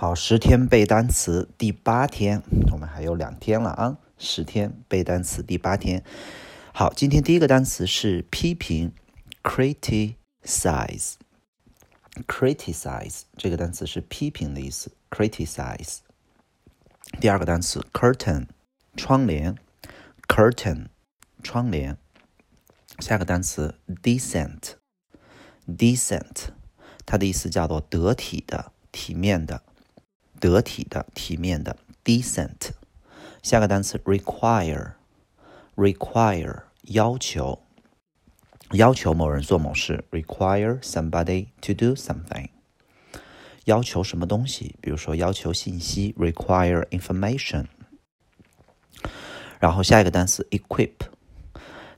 好，十天背单词第八天，我们还有两天了啊！十天背单词第八天。好，今天第一个单词是批评，criticize，criticize 这个单词是批评的意思，criticize。第二个单词 curtain，窗帘，curtain，窗帘。下个单词 decent，decent，它的意思叫做得体的、体面的。得体的、体面的，decent。下个单词 require，require 要求，要求某人做某事，require somebody to do something。要求什么东西？比如说要求信息，require information。然后下一个单词 equip，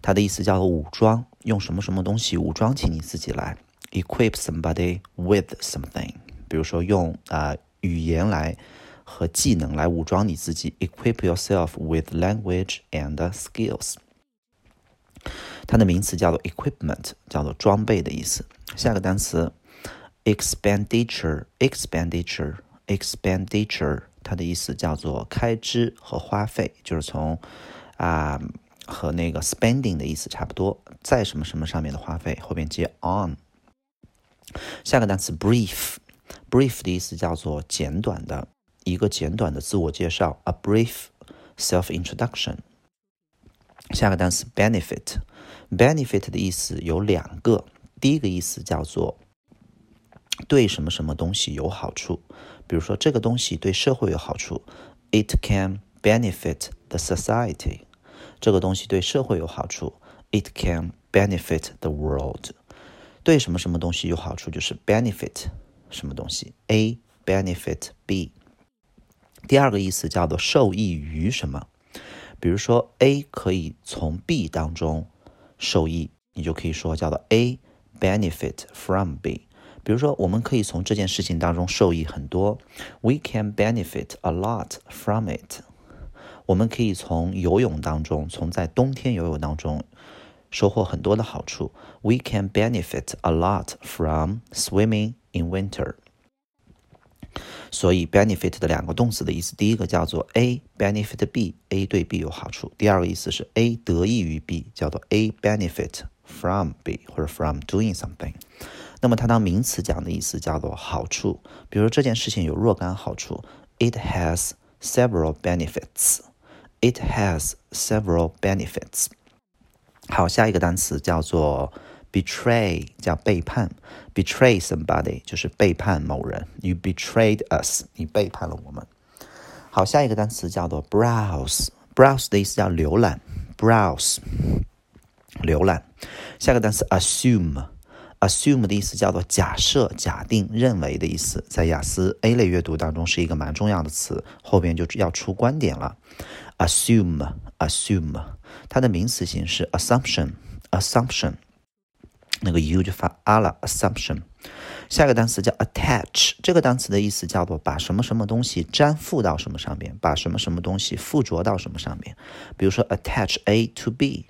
它的意思叫做武装，用什么什么东西武装起你自己来，equip somebody with something。比如说用啊。语言来和技能来武装你自己，equip yourself with language and skills。它的名词叫做 equipment，叫做装备的意思。下个单词 expenditure，expenditure，expenditure，它的意思叫做开支和花费，就是从啊和那个 spending 的意思差不多，在什么什么上面的花费，后边接 on。下个单词 brief。Brief 的意思叫做简短的，一个简短的自我介绍，a brief self introduction。下个单词 benefit，benefit 的意思有两个，第一个意思叫做对什么什么东西有好处，比如说这个东西对社会有好处，it can benefit the society。这个东西对社会有好处，it can benefit the world。对什么什么东西有好处就是 benefit。什么东西？A benefit B。第二个意思叫做受益于什么？比如说 A 可以从 B 当中受益，你就可以说叫做 A benefit from B。比如说我们可以从这件事情当中受益很多，We can benefit a lot from it。我们可以从游泳当中，从在冬天游泳当中收获很多的好处，We can benefit a lot from swimming。in winter，所以 benefit 的两个动词的意思，第一个叫做 A benefit B，A 对 B 有好处；第二个意思是 A 得益于 B，叫做 A benefit from B 或者 from doing something。那么它当名词讲的意思叫做好处，比如这件事情有若干好处，It has several benefits。It has several benefits。好，下一个单词叫做。 Betray 叫背叛，betray somebody 就是背叛某人。You betrayed us，你背叛了我们。好，下一个单词叫做 browse，browse 的意思叫浏览，browse 浏览。下个单词 assume，assume 的意思叫做假设、假定、认为的意思，在雅思 A 类阅读当中是一个蛮重要的词，后边就要出观点了。assume，assume，它的名词形式 assumption，assumption。那个 u 就发啊了，assumption。下个单词叫 attach，这个单词的意思叫做把什么什么东西粘附到什么上面，把什么什么东西附着到什么上面。比如说 attach A to B。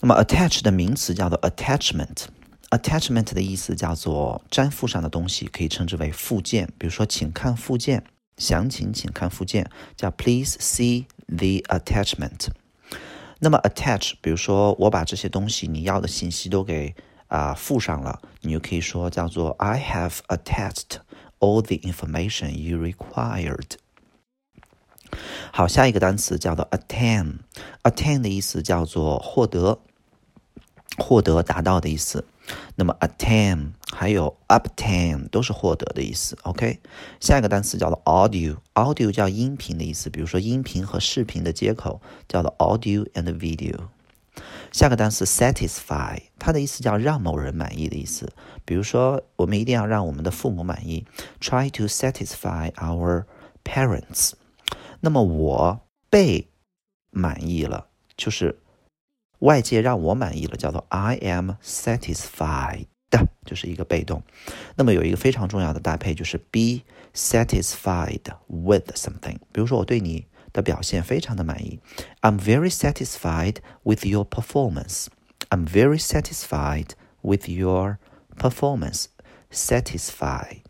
那么 attach 的名词叫做 attachment，attachment 的意思叫做粘附上的东西，可以称之为附件。比如说，请看附件，详情请看附件，叫 please see the attachment。那么 attach，比如说我把这些东西你要的信息都给啊附上了，你就可以说叫做 I have attached all the information you required。好，下一个单词叫做 attain，attain 的意思叫做获得，获得达到的意思。那么 attain 还有 obtain 都是获得的意思。OK，下一个单词叫做 audio，audio 叫音频的意思，比如说音频和视频的接口叫做 audio and video。下个单词 satisfy，它的意思叫让某人满意的意思，比如说我们一定要让我们的父母满意，try to satisfy our parents。那么我被满意了，就是。外界让我满意了，叫做 I am satisfied，就是一个被动。那么有一个非常重要的搭配就是 be satisfied with something。比如说我对你的表现非常的满意，I'm very satisfied with your performance。I'm very satisfied with your performance。satisfy。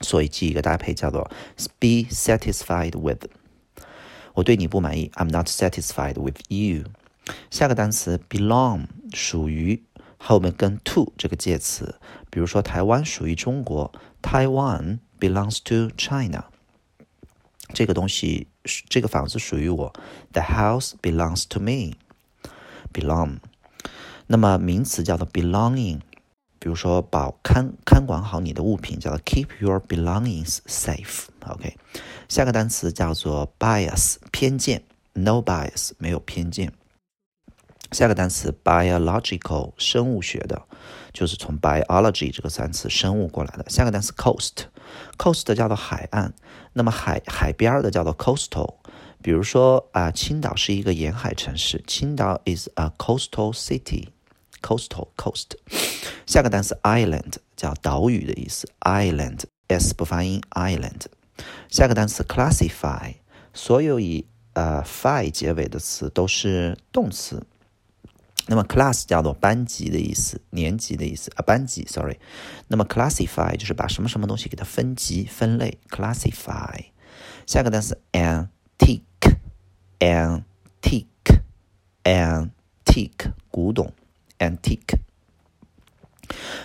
所以记一个搭配叫做 be satisfied with。我对你不满意，I'm not satisfied with you。 下个单词 belong 属于，后面跟 to 这个介词，比如说台湾属于中国，Taiwan belongs to China。这个东西，这个房子属于我，The house belongs to me。belong。那么名词叫做 belonging，比如说保看看管好你的物品，叫做 keep your belongings safe。OK，下个单词叫做 bias，偏见，no bias，没有偏见。下个单词 biological，生物学的，就是从 biology 这个单词生物过来的。下个单词 coast，coast 叫做海岸，那么海海边的叫做 coastal。比如说啊，青岛是一个沿海城市，青岛 is a coastal city，coastal coast。下个单词 island 叫岛屿的意思，island s 不发音，island。下个单词 classify，所有以呃 fy 结尾的词都是动词。那么 class 叫做班级的意思，年级的意思啊，班级，sorry。那么 classify 就是把什么什么东西给它分级分类，classify。下个单词 antique，antique，antique，古董，antique。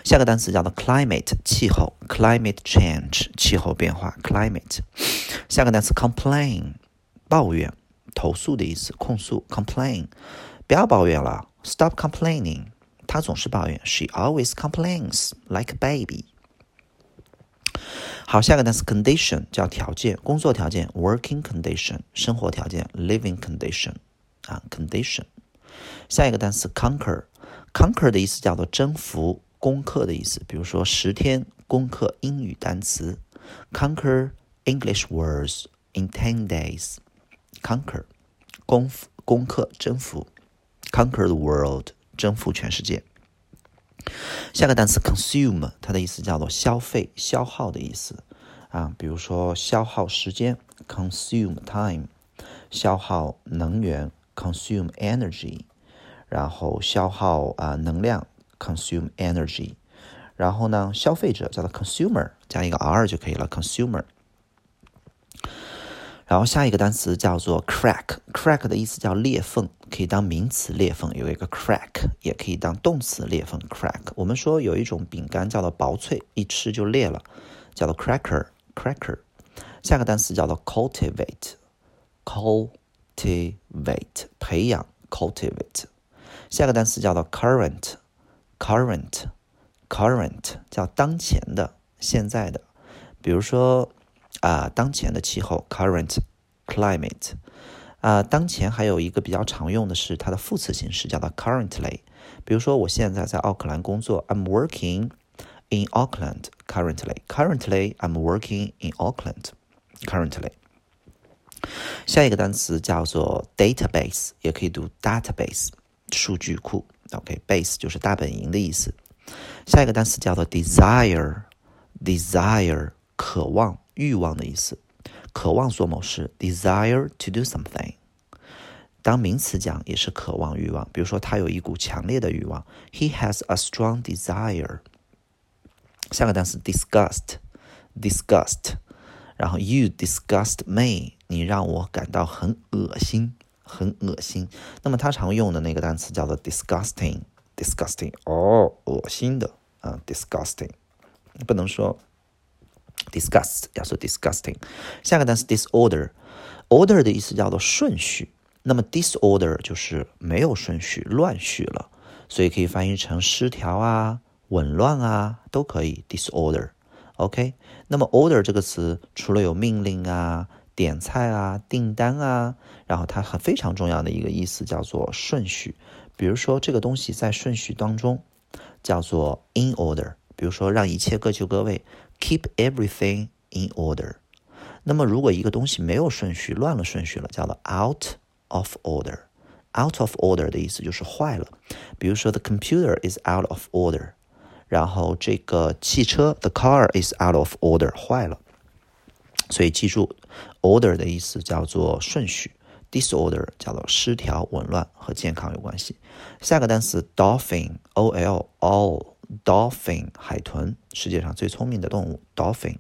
下个单词叫做 climate，气候，climate change，气候变化，climate。下个单词 complain，抱怨、投诉的意思，控诉，complain。不要抱怨了。Stop complaining，她总是抱怨。She always complains like a baby。好，下个单词 condition 叫条件，工作条件 working condition，生活条件 living condition 啊 condition。下一个单词 conquer，conquer 的意思叫做征服、攻克的意思。比如说十天攻克英语单词，conquer English words in ten days。conquer 攻攻克征服。 Conquer the world，征服全世界。下个单词 consume，它的意思叫做消费、消耗的意思啊。比如说消耗时间，consume time；消耗能源，consume energy；然后消耗啊能量，consume energy；然后呢，消费者叫做 consumer，加一个 r 就可以了，consumer。然后下一个单词叫做 crack，crack 的意思叫裂缝，可以当名词裂缝，有一个 crack，也可以当动词裂缝 crack。我们说有一种饼干叫做薄脆，一吃就裂了，叫做 cracker，cracker。下个单词叫做 cultivate，cultivate 培养 cultivate。下个单词叫做 current，current，current 叫当前的、现在的，比如说。啊，当前的气候 current climate，啊，当前还有一个比较常用的是它的副词形式，叫做 currently。比如说，我现在在奥克兰工作，I'm working in Auckland currently. Currently, I'm working in Auckland currently. 下一个单词叫做 database，也可以读 database，数据库。OK，base 就是大本营的意思。下一个单词叫做 desire，desire 渴望。 欲望的意思，渴望做某事，desire to do something。当名词讲也是渴望、欲望。比如说，他有一股强烈的欲望，He has a strong desire。下个单词 disgust，disgust，然后 You disgust me，你让我感到很恶心，很恶心。那么他常用的那个单词叫做 disgusting，disgusting，哦，恶心的啊，disgusting，不能说。Disgust 要说 disgusting，下个单词 disorder，order 的意思叫做顺序，那么 disorder 就是没有顺序，乱序了，所以可以翻译成失调啊、紊乱啊，都可以 disorder。OK，那么 order 这个词除了有命令啊、点菜啊、订单啊，然后它很非常重要的一个意思叫做顺序，比如说这个东西在顺序当中叫做 in order，比如说让一切各就各位。Keep everything in order。那么，如果一个东西没有顺序，乱了顺序了，叫做 out of order。out of order 的意思就是坏了。比如说，the computer is out of order。然后，这个汽车，the car is out of order，坏了。所以记住，order 的意思叫做顺序，disorder 叫做失调、紊乱和健康有关系。下个单词 dolphin，o l all。 Dolphin 海豚，世界上最聪明的动物。Dolphin，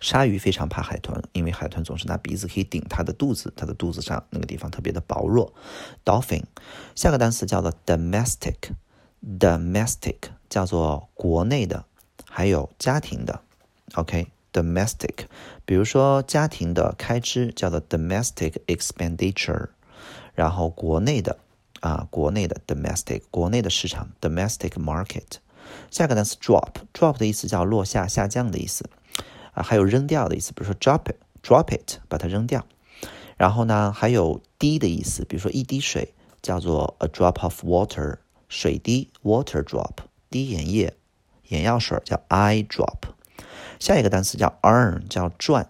鲨鱼非常怕海豚，因为海豚总是拿鼻子可以顶它的肚子，它的肚子上那个地方特别的薄弱。Dolphin，下个单词叫做 domestic，domestic 叫做国内的，还有家庭的。OK，domestic，比如说家庭的开支叫做 domestic expenditure，然后国内的啊，国内的 domestic，国内的市场 domestic market。下个单词 drop，drop 的意思叫落下、下降的意思啊，还有扔掉的意思，比如说 drop，drop it，把它扔掉。然后呢，还有滴的意思，比如说一滴水叫做 a drop of water，水滴 water drop，滴眼液、眼药水叫 eye drop。下一个单词叫 earn，叫赚，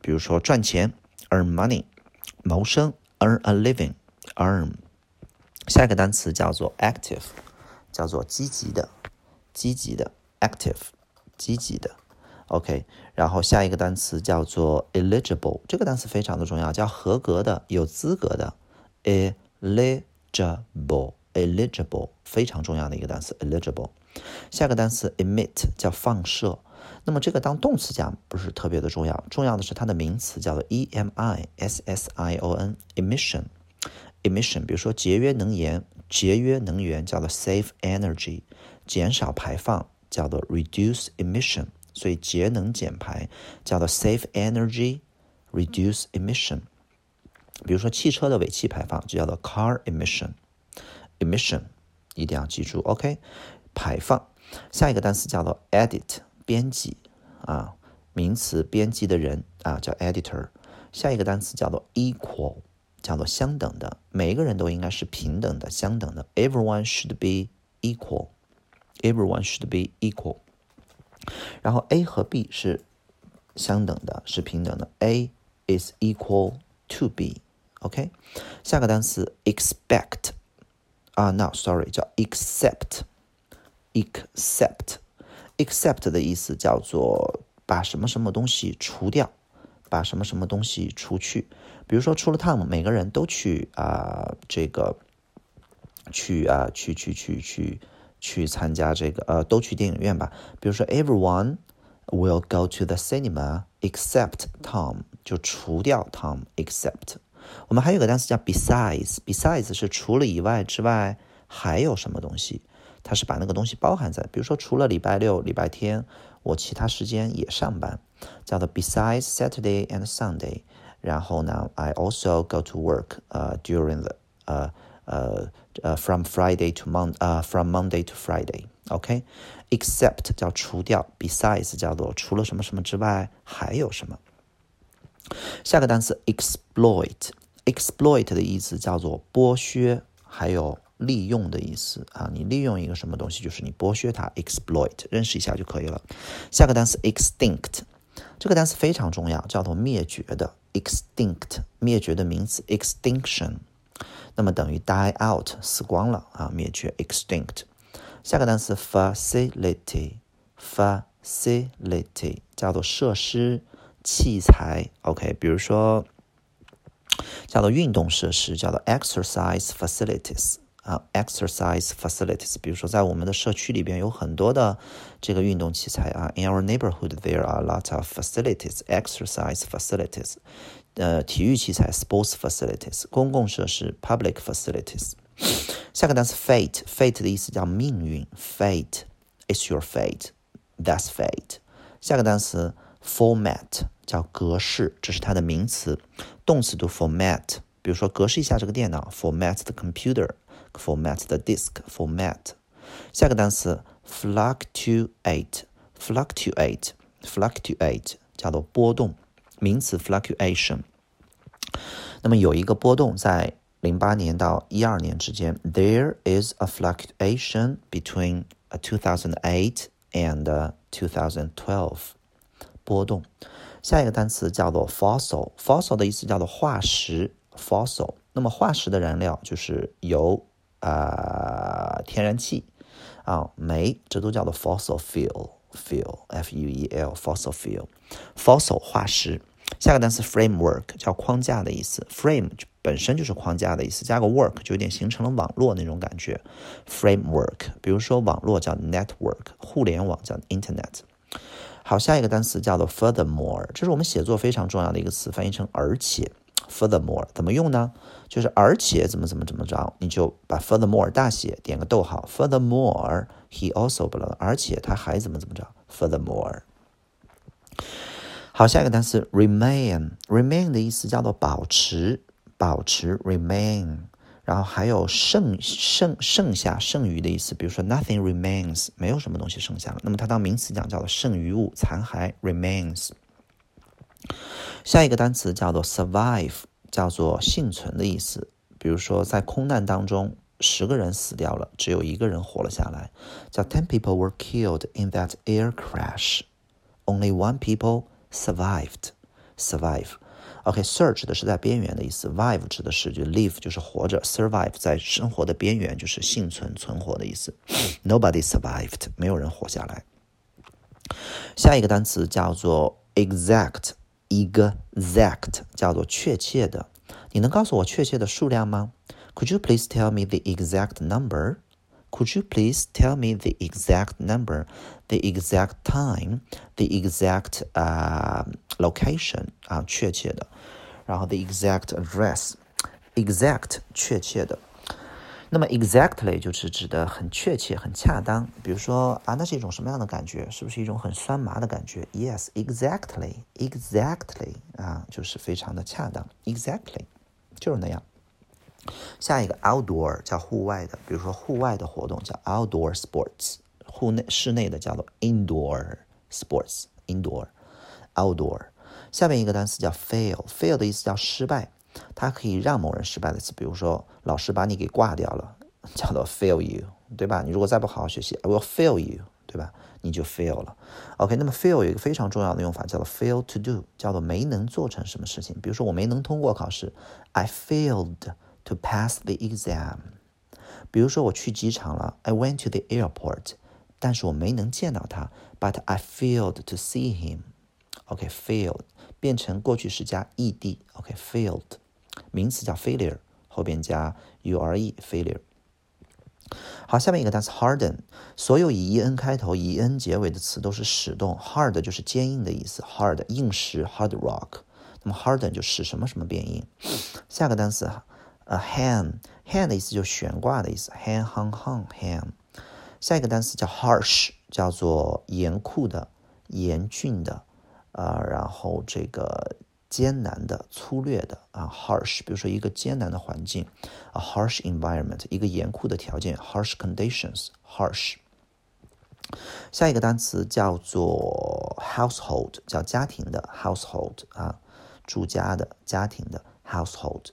比如说赚钱 earn money，谋生 earn a living，earn。下一个单词叫做 active，叫做积极的。积极的，active，积极的，OK。然后下一个单词叫做 eligible，这个单词非常的重要，叫合格的、有资格的，eligible，eligible，非常重要的一个单词，eligible。下个单词 emit 叫放射，那么这个当动词讲不是特别的重要，重要的是它的名词叫做 emission，emission Emission，比如说节约能源，节约能源叫做 save energy。减少排放叫做 reduce emission，所以节能减排叫做 save energy，reduce emission。比如说汽车的尾气排放就叫做 car emission，emission 一定要记住，OK？排放。下一个单词叫做 edit，编辑啊，名词编辑的人啊叫 editor。下一个单词叫做 equal，叫做相等的，每一个人都应该是平等的、相等的，everyone should be equal。Everyone should be equal。然后 A 和 B 是相等的，是平等的。A is equal to B。OK，下个单词 expect 啊，no，sorry，叫 accept。accept，accept 的意思叫做把什么什么东西除掉，把什么什么东西除去。 比如说出了 Tom，每个人都去啊，这个去啊，去去去去。去参加这个呃，都去电影院吧。比如说，Everyone will go to the cinema except Tom，就除掉 Tom except。我们还有个单词叫 besides，besides 是除了以外之外还有什么东西，它是把那个东西包含在。比如说，除了礼拜六、礼拜天，我其他时间也上班，叫做 besides Saturday and Sunday。然后呢，I also go to work 呃 during the 呃呃。呃，from Friday to Mon，呃，from Monday to Friday，OK，except 叫除掉，besides 叫做除了什么什么之外还有什么。下个单词 exploit，exploit 的意思叫做剥削，还有利用的意思啊。你利用一个什么东西，就是你剥削它，exploit，认识一下就可以了。下个单词 extinct，这个单词非常重要，叫做灭绝的，extinct，灭绝的名词，extinction。那么等于 die out 死光了啊，灭绝 extinct。下个单词 facility，facility 叫做设施、器材。OK，比如说叫做运动设施，叫做 exercise facilities 啊，exercise facilities。比如说在我们的社区里边有很多的这个运动器材啊，in our neighborhood there are a lot of facilities，exercise facilities。呃，体育器材 （sports facilities）、公共设施 （public facilities）。下个单词 fate，fate 的意思叫命运，fate is your fate，that's fate。下个单词 format 叫格式，这是它的名词，动词读 format。比如说格式一下这个电脑，format the computer，format the disk，format。下个单词 fluctuate，fluctuate，fluctuate 叫做波动。名词 fluctuation，那么有一个波动在零八年到一二年之间，there is a fluctuation between two thousand eight and two thousand twelve，波动。下一个单词叫做 fossil，fossil 的意思叫做化石，fossil。那么化石的燃料就是油 啊，天然气啊，煤，这都叫做 fossil fuel，fuel，f u e l，fossil fuel，fossil 化石。下个单词 framework 叫框架的意思，frame 本身就是框架的意思，加个 work 就有点形成了网络那种感觉。framework，比如说网络叫 network，互联网叫 internet。好，下一个单词叫做 furthermore，这是我们写作非常重要的一个词，翻译成而且。Furthermore 怎么用呢？就是而且怎么怎么怎么着，你就把 furthermore 大写点个逗号。Furthermore he also 不了，而且他还怎么怎么着。Furthermore，好，下一个单词 remain，remain 的意思叫做保持，保持 remain。然后还有剩剩剩下剩余的意思，比如说 nothing remains，没有什么东西剩下了。那么它当名词讲叫做剩余物、残骸 remains。下一个单词叫做 survive，叫做幸存的意思。比如说，在空难当中，十个人死掉了，只有一个人活了下来，叫 ten people were killed in that air crash, only one people survived. Survive. OK，search 的是在边缘的意思，vive 指的是就 live 就是活着，survive 在生活的边缘就是幸存存活的意思。Nobody survived，没有人活下来。下一个单词叫做 exact。exact 叫做确切的，你能告诉我确切的数量吗？Could you please tell me the exact number? Could you please tell me the exact number, the exact time, the exact 啊、uh, location 啊，确切的，然后 the exact address, exact 确切的。 那么 exactly 就是指的很确切、很恰当。比如说啊，那是一种什么样的感觉？是不是一种很酸麻的感觉？Yes, exactly, exactly 啊，就是非常的恰当。Exactly 就是那样。下一个 outdoor 叫户外的，比如说户外的活动叫 outdoor sports，户内室内的叫做 indoor sports，indoor outdoor。下面一个单词叫 fail，fail 的意思叫失败。它可以让某人失败的词，比如说老师把你给挂掉了，叫做 fail you，对吧？你如果再不好好学习，I will fail you，对吧？你就 fail 了。OK，那么 fail 有一个非常重要的用法，叫做 fail to do，叫做没能做成什么事情。比如说我没能通过考试，I failed to pass the exam。比如说我去机场了，I went to the airport，但是我没能见到他，but I failed to see him。OK，failed 变成过去时加 ed，OK，failed。名词叫 failure，后边加 u r e，failure。好，下面一个单词 harden，所有以 e n 开头、以 n 结尾的词都是使动，hard 就是坚硬的意思，hard 硬石，hard rock。那么 harden 就使什么什么变硬。下个单词呃 hang，hang 的意思就是悬挂的意思，hang hang hang hang。下一个单词叫 harsh，叫做严酷的、严峻的，呃，然后这个。艰难的、粗略的啊，harsh，比如说一个艰难的环境，a harsh environment，一个严酷的条件，harsh conditions，harsh。下一个单词叫做 household，叫家庭的 household 啊，住家的家庭的 household。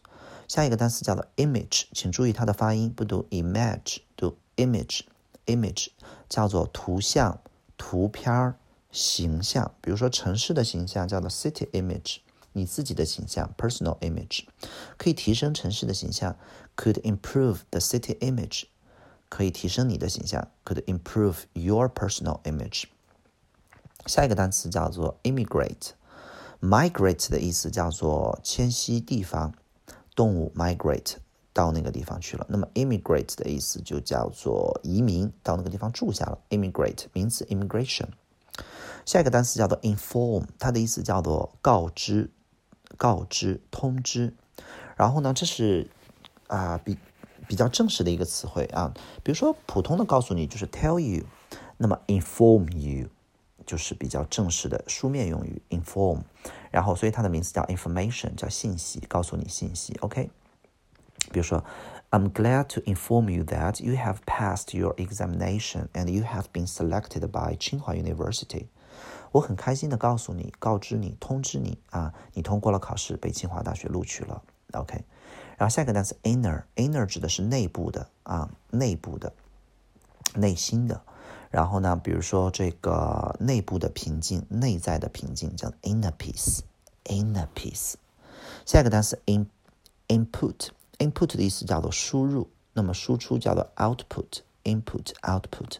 下一个单词叫做 image，请注意它的发音，不读 image，读 image，image 叫做图像、图片儿、形象。比如说城市的形象叫做 city image。你自己的形象 （personal image） 可以提升城市的形象，could improve the city image，可以提升你的形象，could improve your personal image。下一个单词叫做 immigrate，migrate 的意思叫做迁徙地方，动物 migrate 到那个地方去了。那么 immigrate 的意思就叫做移民到那个地方住下了，immigrate 名词 immigration。下一个单词叫做 inform，它的意思叫做告知。告知、通知，然后呢，这是啊比比较正式的一个词汇啊。比如说普通的告诉你就是 tell you，那么 inform you 就是比较正式的书面用语 inform，然后所以它的名词叫 information，叫信息，告诉你信息。OK，比如说 I'm glad to inform you that you have passed your examination and you have been selected by Tsinghua University。我很开心的告诉你、告知你、通知你啊，你通过了考试，被清华大学录取了。OK，然后下一个单词 inner，inner 指的是内部的啊，内部的、内心的。然后呢，比如说这个内部的平静、内在的平静叫 inner peace，inner peace。下一个单词 in input，input 的意思叫做输入，那么输出叫做 output，input output。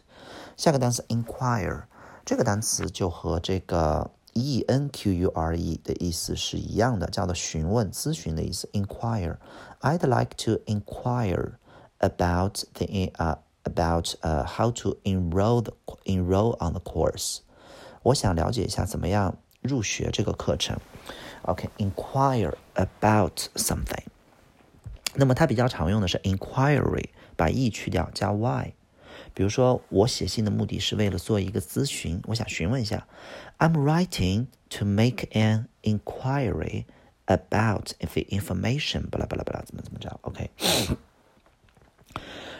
下个单词 inquire。这个单词就和这个 e n q u r e 的意思是一样的，叫做询问、咨询的意思。Inquire. I'd like to inquire about the uh about uh how to enroll the enroll on the course. 我想了解一下怎么样入学这个课程。OK，inquire about something。那么它比较常用的是 inquiry，把 e 去掉加 y。 比如说，我写信的目的是为了做一个咨询，我想询问一下。I'm writing to make an inquiry about the information，巴拉巴拉巴拉，怎么怎么着？OK。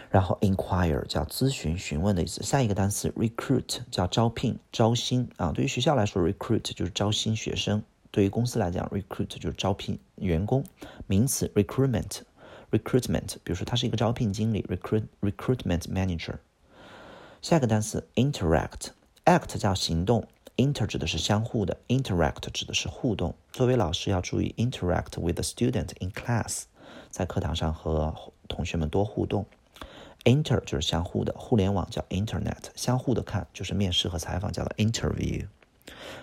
然后 inquire 叫咨询、询问的意思。下一个单词 recruit 叫招聘、招新啊。对于学校来说，recruit 就是招新学生；对于公司来讲，recruit 就是招聘员工。名词 recruitment，recruitment，比如说他是一个招聘经理，recruit recruitment manager。下一个单词 interact，act 叫行动，inter 指的是相互的，interact 指的是互动。作为老师要注意 interact with the student in class，在课堂上和同学们多互动。Inter 就是相互的，互联网叫 Internet，相互的看就是面试和采访叫做 interview。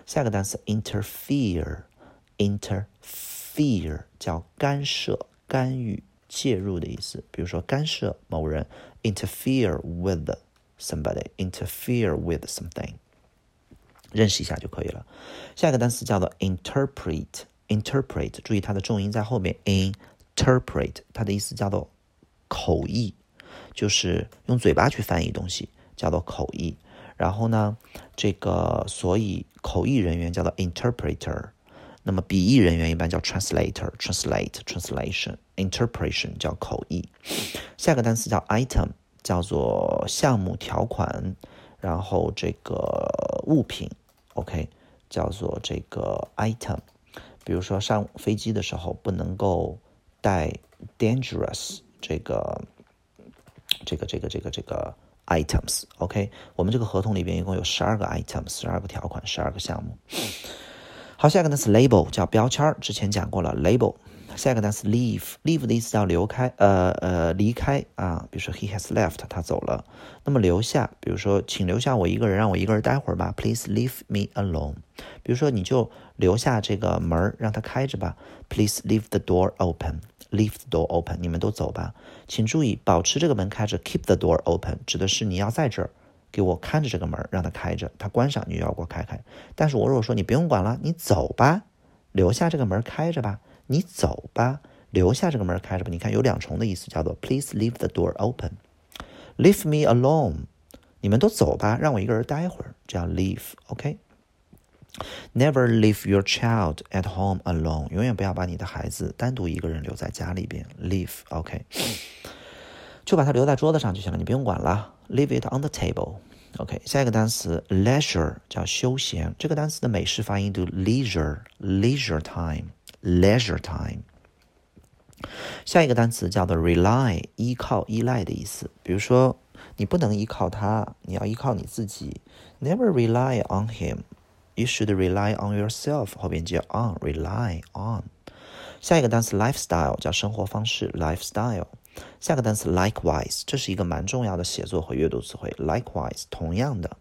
下个单词 interfere，interfere 叫干涉、干预、介入的意思。比如说干涉某人，interfere with somebody，interfere with something，认识一下就可以了。下一个单词叫做 interpret，interpret，注意它的重音在后面，interpret 它的意思叫做口译。就是用嘴巴去翻译东西，叫做口译。然后呢，这个所以口译人员叫做 interpreter，那么笔译人员一般叫 translator，translate，translation，interpretation 叫口译。下个单词叫 item，叫做项目条款，然后这个物品，OK，叫做这个 item。比如说上飞机的时候不能够带 dangerous 这个。这个这个这个这个 items，OK，我们这个合同里边一共有十二个 items，十二个条款，十二个项目。好，下一个呢是 label 叫标签之前讲过了 label。下一个单词 leave，leave 的意思叫离开，呃呃离开啊，比如说 he has left，他走了。那么留下，比如说请留下我一个人，让我一个人待会儿吧，please leave me alone。比如说你就留下这个门让它开着吧，please leave the door open。Leave the door open，你们都走吧。请注意，保持这个门开着，keep the door open，指的是你要在这儿给我看着这个门，让它开着。它关上，你就要给我开开。但是我如果说你不用管了，你走吧，留下这个门开着吧。你走吧，留下这个门开着吧。你看有两重的意思，叫做 Please leave the door open，leave me alone。你们都走吧，让我一个人待会儿，这样 leave，OK。Never leave your child at home alone，永远不要把你的孩子单独一个人留在家里边。Leave，OK，就把它留在桌子上就行了，你不用管了。Leave it on the table，OK。下一个单词 leisure 叫休闲，这个单词的美式发音读 “leisure”，leisure time leisure time。下一个单词叫做 rely，依靠、依赖的意思。比如说，你不能依靠他，你要依靠你自己。Never rely on him。You should rely on yourself，后边接 on，rely on。下一个单词 lifestyle 叫生活方式，lifestyle。下个单词 likewise，这是一个蛮重要的写作和阅读词汇。likewise，同样的。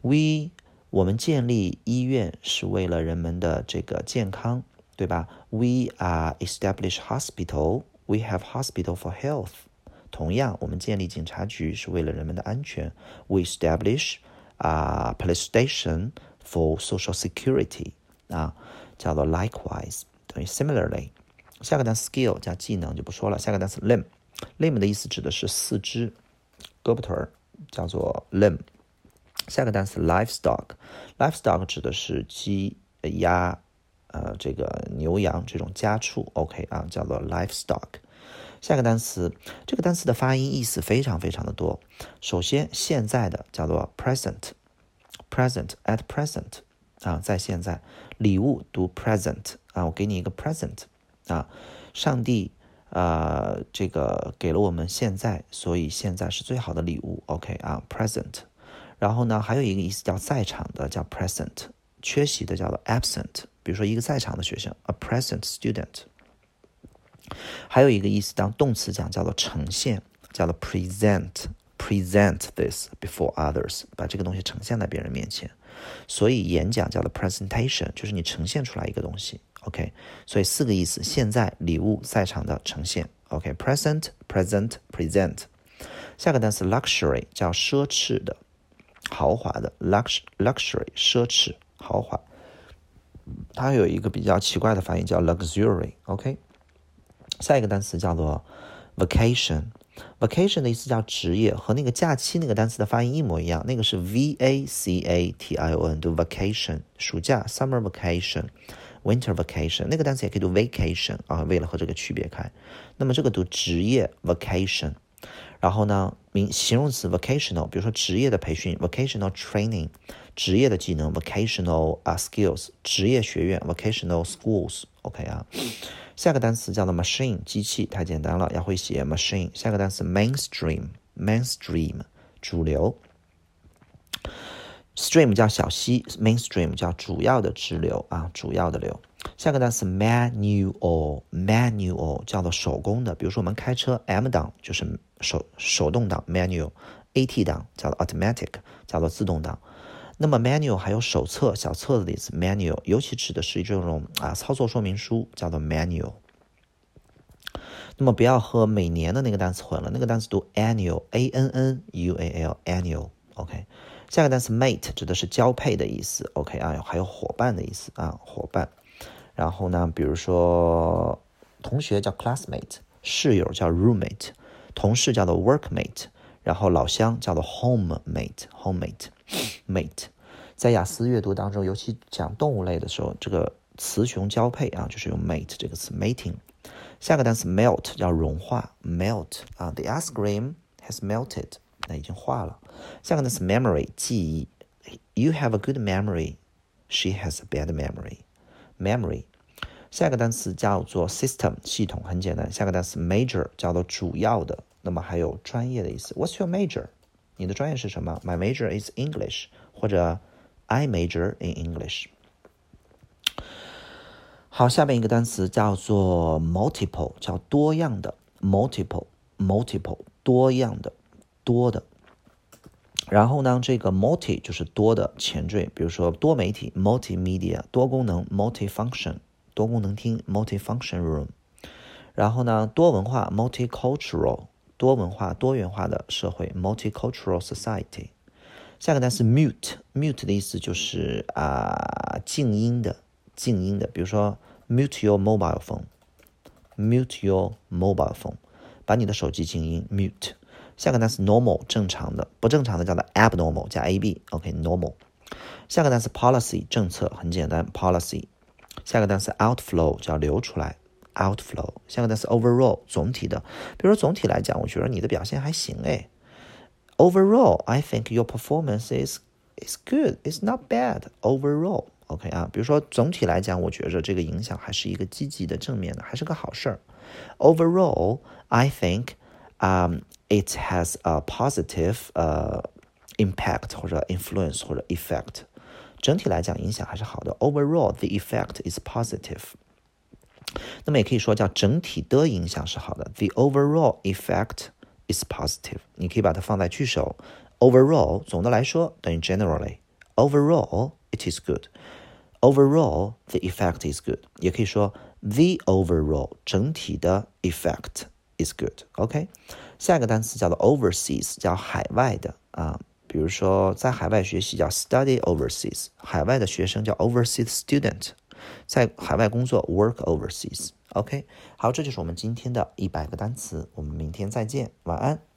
We，我们建立医院是为了人们的这个健康，对吧？We are establish hospital. We have hospital for health. 同样，我们建立警察局是为了人们的安全。We establish 啊 police station. For social security 啊，叫做 likewise 等于 similarly。下个单词 skill 加技能就不说了。下个单词 limb，limb 的意思指的是四肢、胳膊腿儿，叫做 limb。下个单词 livestock，livestock 指的是鸡、鸭、 呃这个牛羊这种家畜。OK 啊，叫做 livestock。下个单词，这个单词的发音意思非常非常的多。首先，现在的叫做 present。present at present 啊，在现在，礼物读 present 啊，我给你一个 present 啊，上帝啊，这个给了我们现在，所以现在是最好的礼物。OK 啊，present。然后呢，还有一个意思叫在场的，叫 present；缺席的叫做 absent。比如说一个在场的学生，a present student。还有一个意思当动词讲叫做呈现，叫做 present。Present this before others，把这个东西呈现在别人面前。所以演讲叫做 presentation，就是你呈现出来一个东西。OK，所以四个意思：现在、礼物、在场的、呈现。OK，present，present，present。下个单词 luxury 叫奢侈的。豪华的，lux luxury 奢侈豪华。它有一个比较奇怪的发音叫 luxury。OK，下一个单词叫做 vacation。vacation 的意思叫职业，和那个假期那个单词的发音一模一样。那个是 v a c a t i o n，读 vacation，暑假 summer vacation，winter vacation。那个单词也可以读 vacation 啊，为了和这个区别开。那么这个读职业 vacation。然后呢，形容词 vocational，比如说职业的培训 vocational training，职业的技能 vocational 啊 skills，职业学院 vocational schools，OK 啊。下个单词叫做 machine，机器太简单了，要会写 machine。下个单词 mainstream，mainstream 主流，stream 叫小溪，mainstream 叫主要的支流啊，主要的流。下个单词 manual，manual 叫做手工的，比如说我们开车 M 档就是手手动挡 manual，AT 档叫做 automatic 叫做自动挡。那么 manual 还有手册、小册子的意思，manual 尤其指的是这种啊操作说明书叫做 manual。那么不要和每年的那个单词混了，那个单词读 annual，a n n u a l，annual，OK。下个单词 mate 指的是交配的意思，OK 啊，还有伙伴的意思啊，伙伴。然后呢，比如说同学叫 classmate，室友叫 roommate，同事叫做 workmate，然后老乡叫做 homemate，homemate，mate。在雅思阅读当中，尤其讲动物类的时候，这个雌雄交配啊，就是用 mate 这个词 mating。下个单词 melt 叫融化，melt 啊，the ice cream has melted，那已经化了。下个单词 memory 记忆，you have a good memory，she has a bad memory，memory。下一个单词叫做 system 系统，很简单。下个单词 major 叫做主要的， 那么还有专业的意思。What's your major？你的专业是什么？My major is English，或者 I major in English。好，下面一个单词叫做 multiple，叫多样的 multiple，multiple 多样的多的。然后呢，这个 multi 就是多的前缀，比如说多媒体 multimedia，多功能 multifunction。多功能厅 （multifunction room），然后呢，多文化 （multicultural）， 多文化、多元化的社会 （multicultural society）。下个单词 mute，mute 的意思就是啊，静音的，静音的。比如说 mute your mobile phone，mute your mobile phone，把你的手机静音 mute。下个单词 normal，正常的，不正常的叫做 abnormal，加 ab，OK，normal。下个单词 policy，政策，很简单，policy。下个单词 outflow 叫流出来 ，outflow。下个单词 overall 总体的，比如说总体来讲，我觉得你的表现还行哎。Overall, I think your performance is is good. It's not bad overall. OK 啊，比如说总体来讲，我觉着这个影响还是一个积极的、正面的，还是个好事儿。Overall, I think um it has a positive uh impact 或者 influence 或者 effect。整体来讲，影响还是好的。Overall, the effect is positive。 那么也可以说叫整体的影响是好的。The overall effect is positive。你可以把它放在句首。Overall，总的来说等于 generally。Overall, it is good。Overall, the effect is good。也可以说 the overall 整体的 effect is good。OK，下一个单词叫做 overseas，叫海外的啊。比如说，在海外学习叫 study overseas，海外的学生叫 overseas student，在海外工作 work overseas。OK，好，这就是我们今天的一百个单词，我们明天再见，晚安。